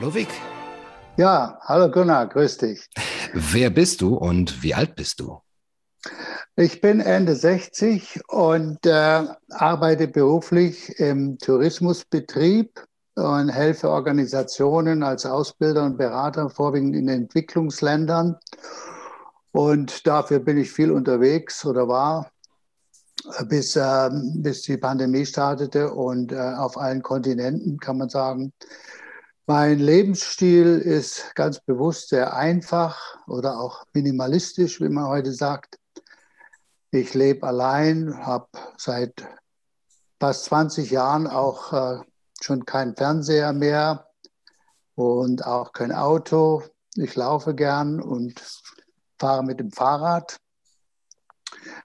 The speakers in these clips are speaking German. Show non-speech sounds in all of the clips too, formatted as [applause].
Hallo Vic. Ja, hallo Gunnar, grüß dich. [laughs] Wer bist du und wie alt bist du? Ich bin Ende 60 und äh, arbeite beruflich im Tourismusbetrieb und helfe Organisationen als Ausbilder und Berater, vorwiegend in Entwicklungsländern. Und dafür bin ich viel unterwegs oder war, bis, äh, bis die Pandemie startete und äh, auf allen Kontinenten kann man sagen. Mein Lebensstil ist ganz bewusst sehr einfach oder auch minimalistisch, wie man heute sagt. Ich lebe allein, habe seit fast 20 Jahren auch äh, schon keinen Fernseher mehr und auch kein Auto. Ich laufe gern und fahre mit dem Fahrrad,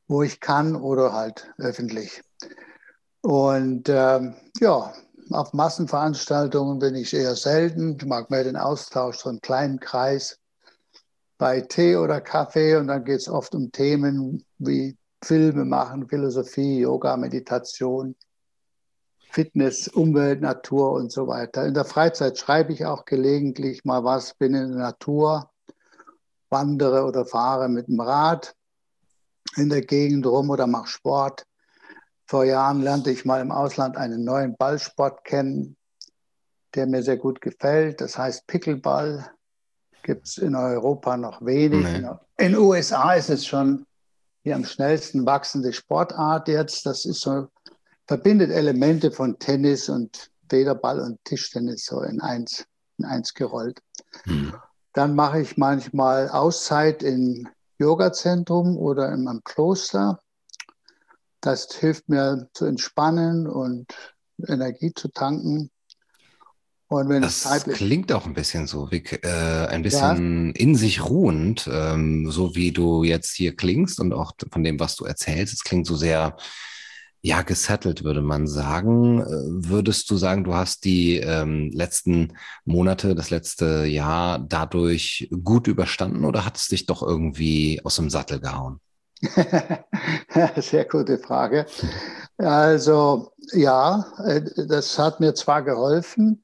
wo ich kann oder halt öffentlich. Und ähm, ja, auf Massenveranstaltungen bin ich eher selten. Ich mag mehr den Austausch, so einen kleinen Kreis bei Tee oder Kaffee. Und dann geht es oft um Themen wie Filme machen, Philosophie, Yoga, Meditation, Fitness, Umwelt, Natur und so weiter. In der Freizeit schreibe ich auch gelegentlich mal was, bin in der Natur, wandere oder fahre mit dem Rad in der Gegend rum oder mache Sport. Vor Jahren lernte ich mal im Ausland einen neuen Ballsport kennen, der mir sehr gut gefällt. Das heißt Pickleball. Gibt es in Europa noch wenig. Nee. In den USA ist es schon die am schnellsten wachsende Sportart jetzt. Das ist so, verbindet Elemente von Tennis und Federball und Tischtennis so in eins, in eins gerollt. Hm. Dann mache ich manchmal Auszeit im Yogazentrum oder in einem Kloster. Das hilft mir zu entspannen und Energie zu tanken. Und wenn das klingt auch ein bisschen so, wie, äh, ein bisschen ja. in sich ruhend, ähm, so wie du jetzt hier klingst und auch von dem, was du erzählst. Es klingt so sehr, ja, gesettelt, würde man sagen. Äh, würdest du sagen, du hast die ähm, letzten Monate, das letzte Jahr dadurch gut überstanden oder hat es dich doch irgendwie aus dem Sattel gehauen? [laughs] Sehr gute Frage. Also ja, äh, das hat mir zwar geholfen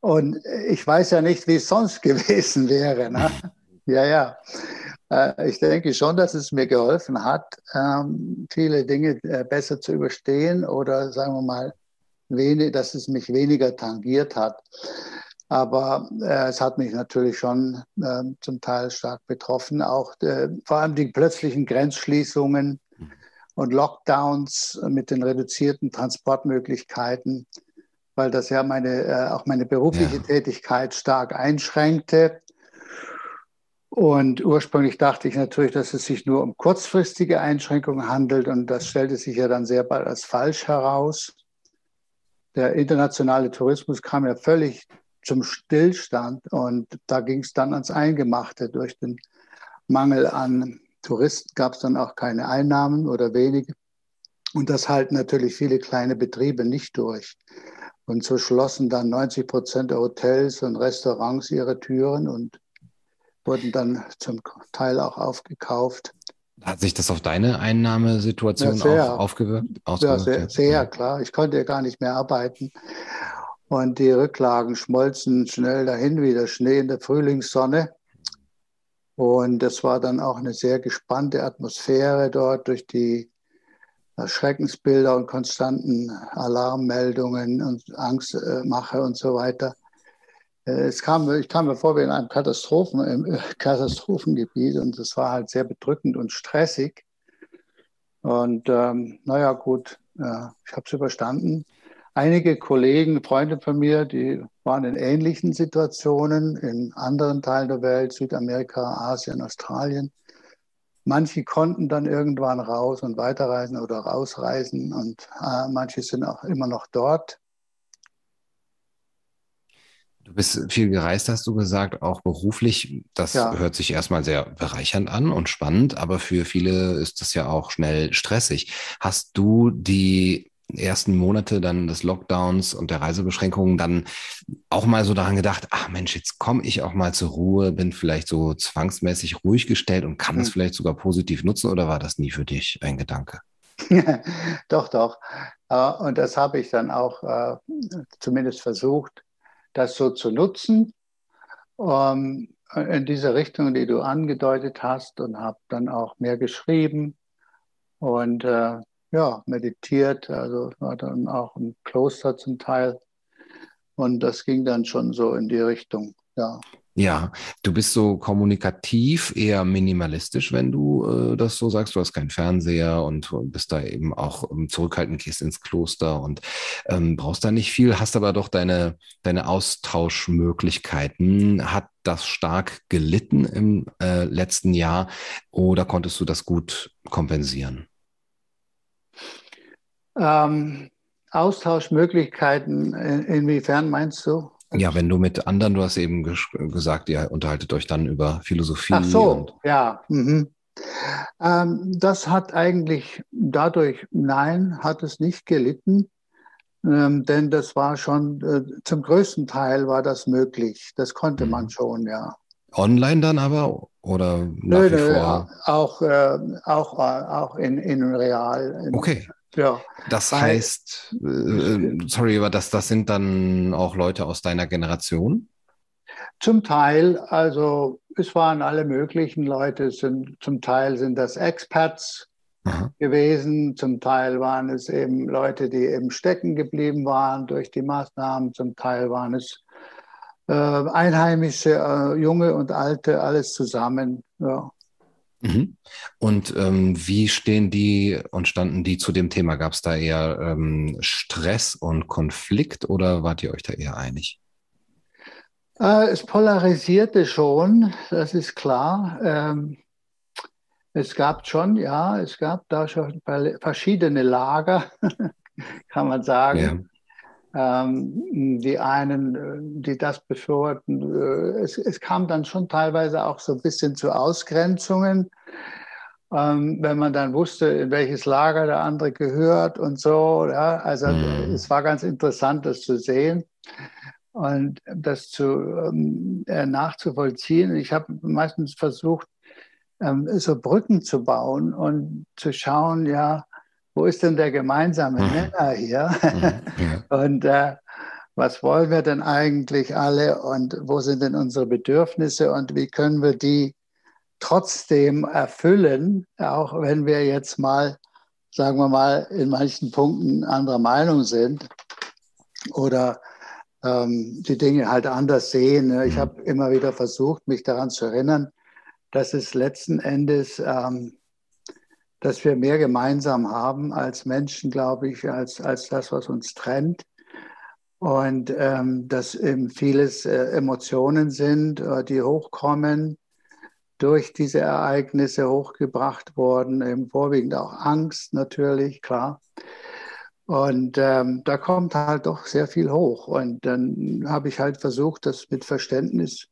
und ich weiß ja nicht, wie es sonst [laughs] gewesen wäre. Ne? Ja, ja. Äh, ich denke schon, dass es mir geholfen hat, ähm, viele Dinge äh, besser zu überstehen oder sagen wir mal, dass es mich weniger tangiert hat. Aber äh, es hat mich natürlich schon äh, zum Teil stark betroffen. Auch äh, vor allem die plötzlichen Grenzschließungen und Lockdowns mit den reduzierten Transportmöglichkeiten, weil das ja meine, äh, auch meine berufliche ja. Tätigkeit stark einschränkte. Und ursprünglich dachte ich natürlich, dass es sich nur um kurzfristige Einschränkungen handelt. Und das stellte sich ja dann sehr bald als falsch heraus. Der internationale Tourismus kam ja völlig zum Stillstand. Und da ging es dann ans Eingemachte. Durch den Mangel an Touristen gab es dann auch keine Einnahmen oder wenige. Und das halten natürlich viele kleine Betriebe nicht durch. Und so schlossen dann 90 Prozent der Hotels und Restaurants ihre Türen und wurden dann zum Teil auch aufgekauft. Hat sich das auf deine Einnahmesituation ja, sehr, auch aufgewirkt? Ja, sehr, sehr, klar. Ich konnte ja gar nicht mehr arbeiten. Und die Rücklagen schmolzen schnell dahin wie der Schnee in der Frühlingssonne. Und das war dann auch eine sehr gespannte Atmosphäre dort durch die Schreckensbilder und konstanten Alarmmeldungen und Angstmache und so weiter. Äh, es kam, ich kam mir vor wie in einem Katastrophen, äh, [laughs] Katastrophengebiet und es war halt sehr bedrückend und stressig. Und ähm, naja, gut, ja, ich habe es überstanden einige Kollegen, Freunde von mir, die waren in ähnlichen Situationen in anderen Teilen der Welt, Südamerika, Asien, Australien. Manche konnten dann irgendwann raus und weiterreisen oder rausreisen und äh, manche sind auch immer noch dort. Du bist viel gereist, hast du gesagt, auch beruflich. Das ja. hört sich erstmal sehr bereichernd an und spannend, aber für viele ist das ja auch schnell stressig. Hast du die ersten Monate dann des Lockdowns und der Reisebeschränkungen dann auch mal so daran gedacht, ach Mensch, jetzt komme ich auch mal zur Ruhe, bin vielleicht so zwangsmäßig ruhig gestellt und kann es mhm. vielleicht sogar positiv nutzen oder war das nie für dich ein Gedanke? [laughs] doch, doch. Äh, und das habe ich dann auch äh, zumindest versucht. das so zu nutzen, ähm, in diese Richtung, die du angedeutet hast, und habe dann auch mehr geschrieben und äh, ja, meditiert. Also war dann auch im Kloster zum Teil. Und das ging dann schon so in die Richtung, ja. Ja, du bist so kommunikativ, eher minimalistisch, wenn du äh, das so sagst. Du hast keinen Fernseher und bist da eben auch ähm, zurückhaltend, gehst ins Kloster und ähm, brauchst da nicht viel, hast aber doch deine, deine Austauschmöglichkeiten. Hat das stark gelitten im äh, letzten Jahr oder konntest du das gut kompensieren? Ähm, Austauschmöglichkeiten, inwiefern meinst du? Ja, wenn du mit anderen, du hast eben gesagt, ihr unterhaltet euch dann über Philosophie. Ach so, ja. Mhm. Ähm, das hat eigentlich dadurch, nein, hat es nicht gelitten, ähm, denn das war schon, äh, zum größten Teil war das möglich. Das konnte mhm. man schon, ja. Online dann aber oder nach nö, wie nö, vor? Auch, äh, auch, äh, auch in, in real. Okay. Ja. Das heißt, äh, sorry, aber das, das sind dann auch Leute aus deiner Generation? Zum Teil, also es waren alle möglichen Leute, sind, zum Teil sind das Expats Aha. gewesen, zum Teil waren es eben Leute, die eben stecken geblieben waren durch die Maßnahmen, zum Teil waren es äh, Einheimische, äh, Junge und Alte, alles zusammen. Ja. Mhm. Und ähm, wie stehen die und standen die zu dem Thema? Gab es da eher ähm, Stress und Konflikt oder wart ihr euch da eher einig? Äh, es polarisierte schon, das ist klar. Ähm, es gab schon, ja, es gab da schon verschiedene Lager, [laughs] kann man sagen. Ähm, die einen, äh, die das befürworten, äh, es, es, kam dann schon teilweise auch so ein bisschen zu Ausgrenzungen, ähm, wenn man dann wusste, in welches Lager der andere gehört und so. Ja? Also mhm. es war ganz interessant, das zu sehen und das zu, ähm, äh, nachzuvollziehen. Ich habe meistens versucht, ähm, so Brücken zu bauen und zu schauen, ja, wo ist denn der gemeinsame mhm. Nenner hier? Mhm. [laughs] und äh, was wollen wir denn eigentlich alle und wo sind denn unsere Bedürfnisse und wie können wir die trotzdem erfüllen, auch wenn wir jetzt mal, sagen wir mal, in manchen Punkten anderer Meinung sind oder ähm, die Dinge halt anders sehen. Ne? Ich mhm. habe immer wieder versucht, mich daran zu erinnern, dass es letzten Endes ähm, dass wir mehr gemeinsam haben als Menschen, glaube ich, als, als das, was uns trennt. Und ähm, dass eben vieles äh, Emotionen sind, äh, die hochkommen, durch diese Ereignisse hochgebracht worden, eben vorwiegend auch Angst natürlich, klar. Und ähm, da kommt halt doch sehr viel hoch. Und dann habe ich halt versucht, das mit Verständnis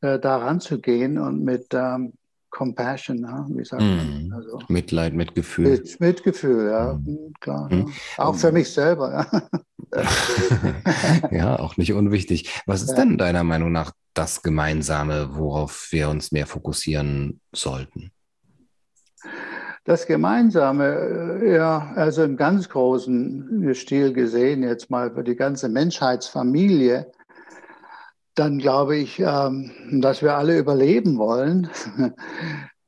äh, daran zu gehen und mit ähm, Compassion, ne? wie sagt mm. man? Also, Mitleid, Mitgefühl. Mit, Mitgefühl, ja, mm. klar. Mm. Ja. Auch für mich selber, ja. [laughs] ja, auch nicht unwichtig. Was ist denn deiner Meinung nach das Gemeinsame, worauf wir uns mehr fokussieren sollten? Das Gemeinsame, äh, ja, also im ganz großen Stil gesehen, jetzt mal für die ganze Menschheitsfamilie, dann glaube ich, ähm, dass wir alle überleben wollen. [laughs]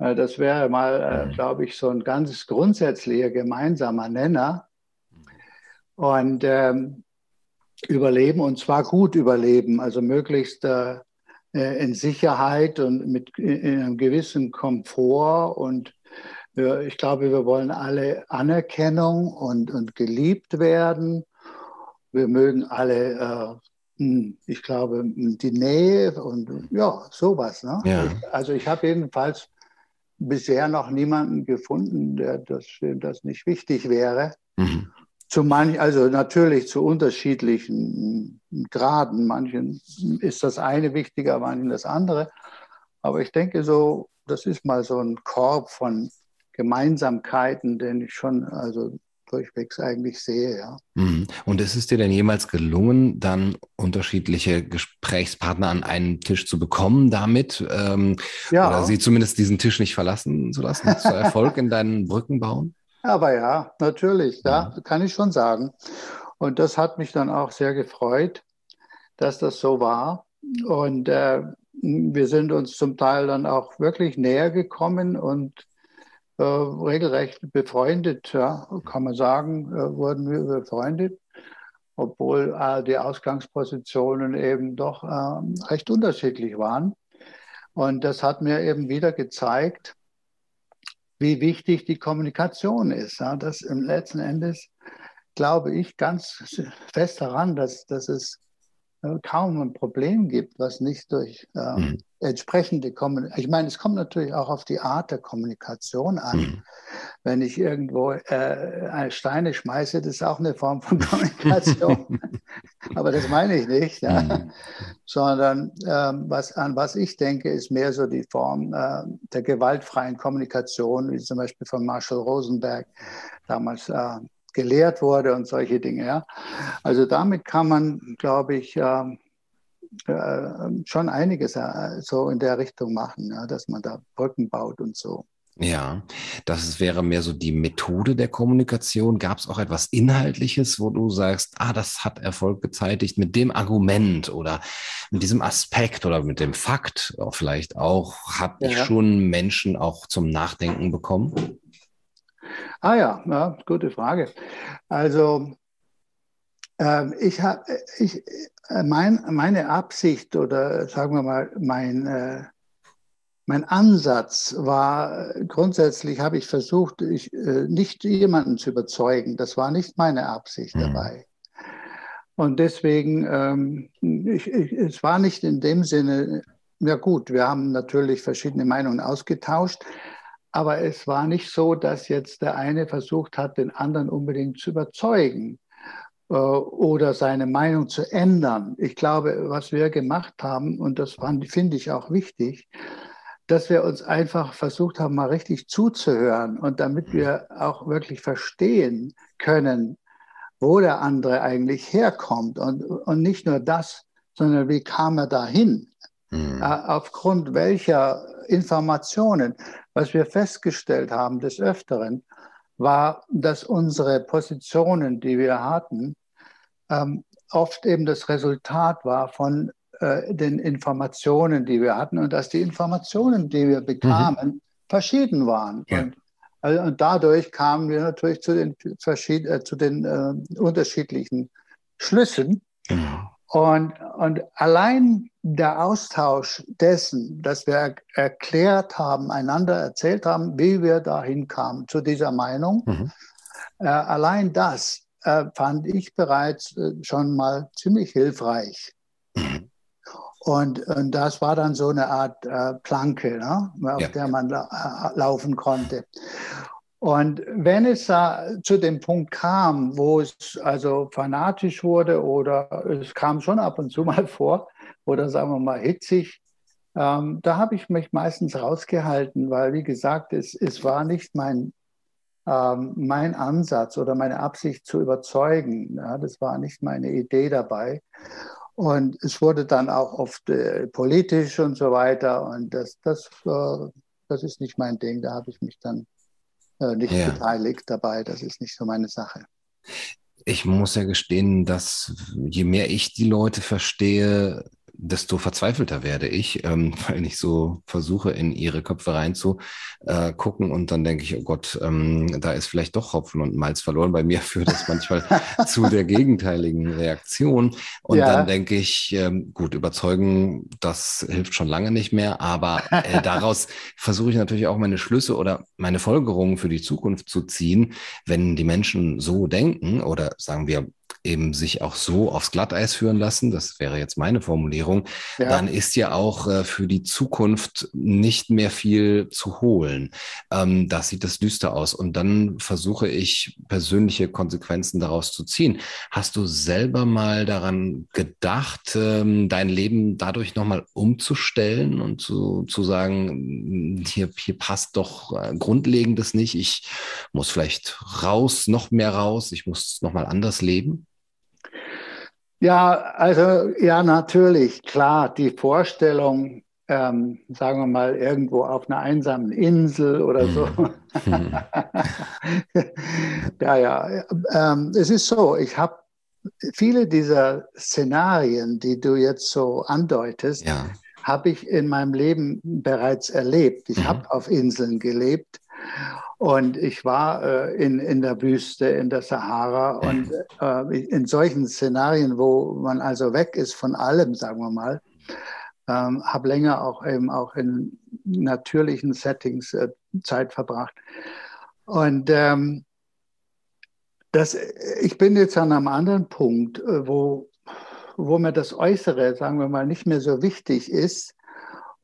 Äh, das wäre mal, äh, mhm. glaube ich, so ein ganz grundsätzlicher gemeinsamer Nenner. Und ähm, überleben und zwar gut überleben, also möglichst äh, in Sicherheit und mit in einem gewissen Komfort. Und ich glaube, wir wollen alle Anerkennung und, und geliebt werden. Wir mögen alle ich glaube, hm, die Nähe und ja, sowas. Ne? Ja. also ich habe jedenfalls bisher noch niemanden gefunden, der das, dem das nicht wichtig wäre. Mhm. Zu manchen, also natürlich zu unterschiedlichen Graden. Manchen ist das eine wichtiger, manchen das andere. Aber ich denke so, das ist mal so ein Korb von Gemeinsamkeiten, den ich schon also durchwegs eigentlich sehe, ja. Mhm. Und ist es dir denn jemals gelungen, dann unterschiedliche Gesprächspartner an einen Tisch zu bekommen damit? Ähm, ja. Oder sie zumindest diesen Tisch nicht verlassen zu lassen? Zu Erfolg in deinen Brücken bauen? [laughs] Aber ja, natürlich, ja, mhm. kann ich schon sagen. Und das hat mich dann auch sehr gefreut. dass das so war. Und äh, wir sind uns zum Teil dann auch wirklich näher gekommen und äh, regelrecht befreundet, ja, kann man sagen, äh, wurden wir befreundet, obwohl äh, die Ausgangspositionen eben doch ähm, recht unterschiedlich waren. Und das hat mir eben wieder gezeigt, wie wichtig die Kommunikation ist. Ja, dass im letzten Endes glaube ich ganz fest daran, dass, dass es kaum ein Problem gibt, was nicht durch äh, mhm. entsprechende Kommunikation, ich meine, es kommt natürlich auch auf die Art der Kommunikation an. Mhm. Wenn ich irgendwo äh, Steine schmeiße, das ist auch eine Form von [laughs] Kommunikation. [laughs] Aber das meine ich nicht, ja. mhm. sondern ähm, was, an was ich denke, ist mehr so die Form äh, der gewaltfreien Kommunikation, wie zum Beispiel von Marshall Rosenberg damals äh, gelehrt wurde und solche Dinge. Ja. Also damit kann man, glaube ich, äh, äh, schon einiges äh, so in der Richtung machen, ja, dass man da Brücken baut und so. Ja, das wäre mehr so die Methode der Kommunikation. Gab es auch etwas Inhaltliches, wo du sagst, ah, das hat Erfolg gezeitigt mit dem Argument oder mit diesem Aspekt oder mit dem Fakt vielleicht auch, habe ja. ich schon Menschen auch zum Nachdenken bekommen? Ah ja, ja gute Frage. Also äh, ich habe, ich, äh, mein, meine Absicht oder sagen wir mal, mein, äh, mein Ansatz war grundsätzlich, habe ich versucht, ich, äh, nicht jemanden zu überzeugen. Das war nicht meine Absicht mhm. dabei. Und deswegen, ähm, ich, ich, es war nicht in dem Sinne, ja gut, wir haben natürlich verschiedene Meinungen ausgetauscht, aber es war nicht so, dass jetzt der eine versucht hat, den anderen unbedingt zu überzeugen äh, oder seine Meinung zu ändern. Ich glaube, was wir gemacht haben, und das finde ich auch wichtig, dass wir uns einfach versucht haben, mal richtig zuzuhören und damit wir auch wirklich verstehen können, wo der andere eigentlich herkommt und, und nicht nur das, sondern wie kam er dahin? Mhm. Äh, aufgrund welcher Informationen. Was wir festgestellt haben des Öfteren, war, dass unsere Positionen, die wir hatten, ähm, oft eben das Resultat war von äh, den Informationen, die wir hatten und dass die Informationen, die wir bekamen, mhm. verschieden waren. Ja. Und, also, und, dadurch kamen wir natürlich zu den, verschied äh, zu den äh, unterschiedlichen Schlüssen. Mhm. Und, und allein der Austausch dessen, dass wir erklärt haben, einander erzählt haben, wie wir dahin kamen zu dieser Meinung, mhm. äh, allein das äh, fand ich bereits äh, schon mal ziemlich hilfreich. Mhm. Und, und, das war dann so eine Art äh, Planke, ne, auf ja. der man la äh, laufen konnte. Und wenn es da zu dem Punkt kam, wo es also fanatisch wurde oder es kam schon ab und zu mal vor oder sagen wir mal hitzig, ähm, da habe ich mich meistens rausgehalten, weil wie gesagt, es, es war nicht mein, ähm, mein Ansatz oder meine Absicht zu überzeugen. Ja, das war nicht meine Idee dabei. Und es wurde dann auch oft äh, politisch und so weiter. Und das, das, äh, das ist nicht mein Ding. Da habe ich mich dann äh, nicht ja. beteiligt dabei. Das ist nicht so meine Sache. Ich muss ja gestehen, dass je mehr ich die Leute verstehe, desto verzweifelter werde ich, ähm, [laughs] weil ich so versuche, in ihre Köpfe reinzugucken äh, und dann denke ich, oh Gott, ähm, da ist vielleicht doch Hopfen und Malz verloren. Bei mir [laughs] führt das manchmal zu der gegenteiligen Reaktion. Und ja. dann denke ich, ähm, gut, überzeugen, das hilft schon lange nicht mehr, aber äh, [laughs] daraus versuche ich natürlich auch meine Schlüsse oder meine Folgerungen für die Zukunft zu ziehen, wenn die Menschen so denken oder sagen wir eben sich auch so aufs Glatteis führen lassen, das wäre jetzt meine Formulierung, ja. dann ist ja auch äh, für die Zukunft nicht mehr viel zu holen. Ähm, da sieht es düster aus. Und dann versuche ich persönliche Konsequenzen daraus zu ziehen. Hast du selber mal daran gedacht, ähm, dein Leben dadurch nochmal umzustellen und zu, zu sagen, hier, hier passt doch äh, Grundlegendes nicht, ich muss vielleicht raus, noch mehr raus, ich muss nochmal anders leben? Ja, also ja, natürlich, klar, die Vorstellung, ähm, sagen wir mal, irgendwo auf einer einsamen Insel oder so. Hm. [laughs] ja, ja. Ähm, es ist so, ich habe viele dieser Szenarien, die du jetzt so andeutest, ja. habe ich in meinem Leben bereits erlebt. Ich mhm. habe auf Inseln gelebt und ich war äh, in, in der Wüste, in der Sahara und äh, in solchen Szenarien, wo man also weg ist von allem, sagen wir mal, ähm, habe länger auch eben auch in natürlichen Settings äh, Zeit verbracht. Und ähm, das, ich bin jetzt an einem anderen Punkt, äh, wo, wo mir das Äußere, sagen wir mal, nicht mehr so wichtig ist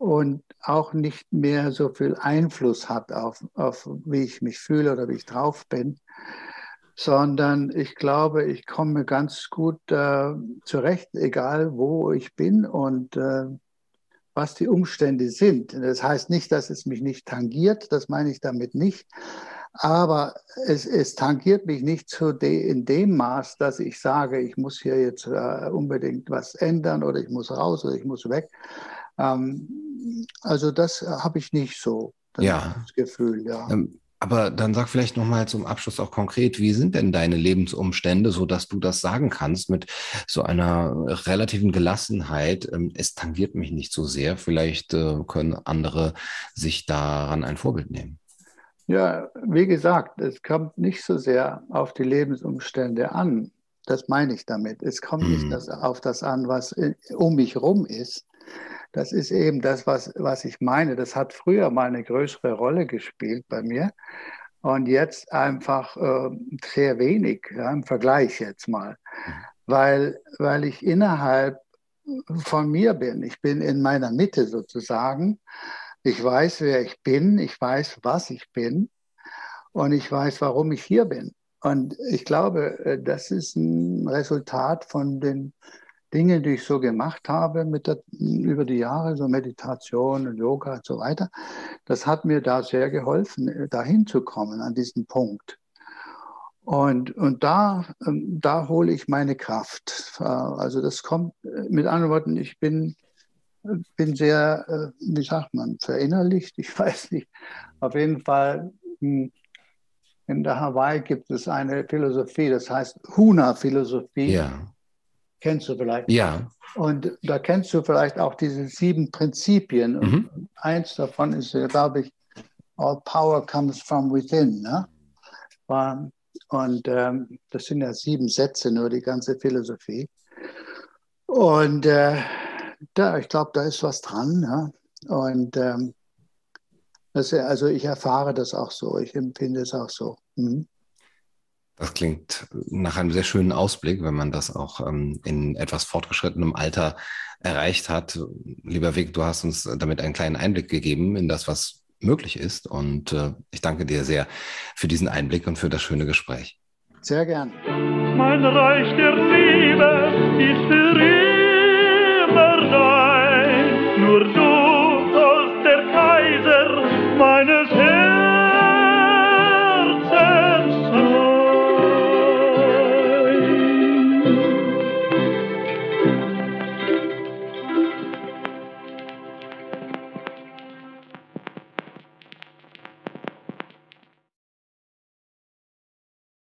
und auch nicht mehr so viel Einfluss hat auf, auf wie ich mich fühle oder wie ich drauf bin, sondern ich glaube, ich komme ganz gut äh, zurecht, egal wo ich bin und äh, was die Umstände sind. Das heißt nicht, dass es mich nicht tangiert, das meine ich damit nicht, aber es, es tangiert mich nicht zu de, in dem Maß, dass ich sage, ich muss hier jetzt äh, unbedingt was ändern oder ich muss raus oder ich muss weg. Ähm, also das habe ich nicht so, das ja. Gefühl. Ja. Ähm, aber dann sag vielleicht nochmal zum Abschluss auch konkret, wie sind denn deine Lebensumstände, so dass du das sagen kannst mit so einer relativen Gelassenheit? Ähm, es tangiert mich nicht so sehr. Vielleicht äh, können andere sich daran ein Vorbild nehmen. Ja, wie gesagt, es kommt nicht so sehr auf die Lebensumstände an. Das meine ich damit. Es kommt mhm. nicht das, auf das an, was um mich rum ist. Das ist eben das, was, was ich meine. Das hat früher mal eine größere Rolle gespielt bei mir und jetzt einfach äh, sehr wenig ja, im Vergleich jetzt mal, mhm. weil, weil ich innerhalb von mir bin. Ich bin in meiner Mitte sozusagen ich weiß, wer ich bin, ich weiß, was ich bin und ich weiß, warum ich hier bin. Und ich glaube, äh, das ist ein Resultat von den Dingen, die ich so gemacht habe mit der, über die Jahre, so Meditation und Yoga und so weiter. Das hat mir da sehr geholfen, äh, dahin zu kommen an diesen Punkt. Und, und da, ähm, da hole ich meine Kraft. Äh, also das kommt, mit anderen Worten, ich bin bin sehr, äh, wie sagt man, verinnerlicht, ich [laughs] weiß nicht. Auf jeden Fall, hm, in der Hawaii gibt es eine Philosophie, das heißt Huna-Philosophie. Ja. Kennst du vielleicht? Ja. Und da kennst du vielleicht auch diese sieben Prinzipien. Mhm. eins davon ist, glaube ich, All power comes from within. Ne? Und ähm, das sind ja sieben Sätze, nur die ganze Philosophie. Und äh, da, ich glaube, da ist was dran. Ja? Und ähm, das, also ich erfahre das auch so, ich empfinde es auch so. Mhm. Das klingt nach einem sehr schönen Ausblick, wenn man das auch ähm, in etwas fortgeschrittenem Alter erreicht hat. Lieber Weg, du hast uns damit einen kleinen Einblick gegeben in das, was möglich ist. Und äh, ich danke dir sehr für diesen Einblick und für das schöne Gespräch. Sehr gern. Mein Reich der Liebe ist für immer dein, nur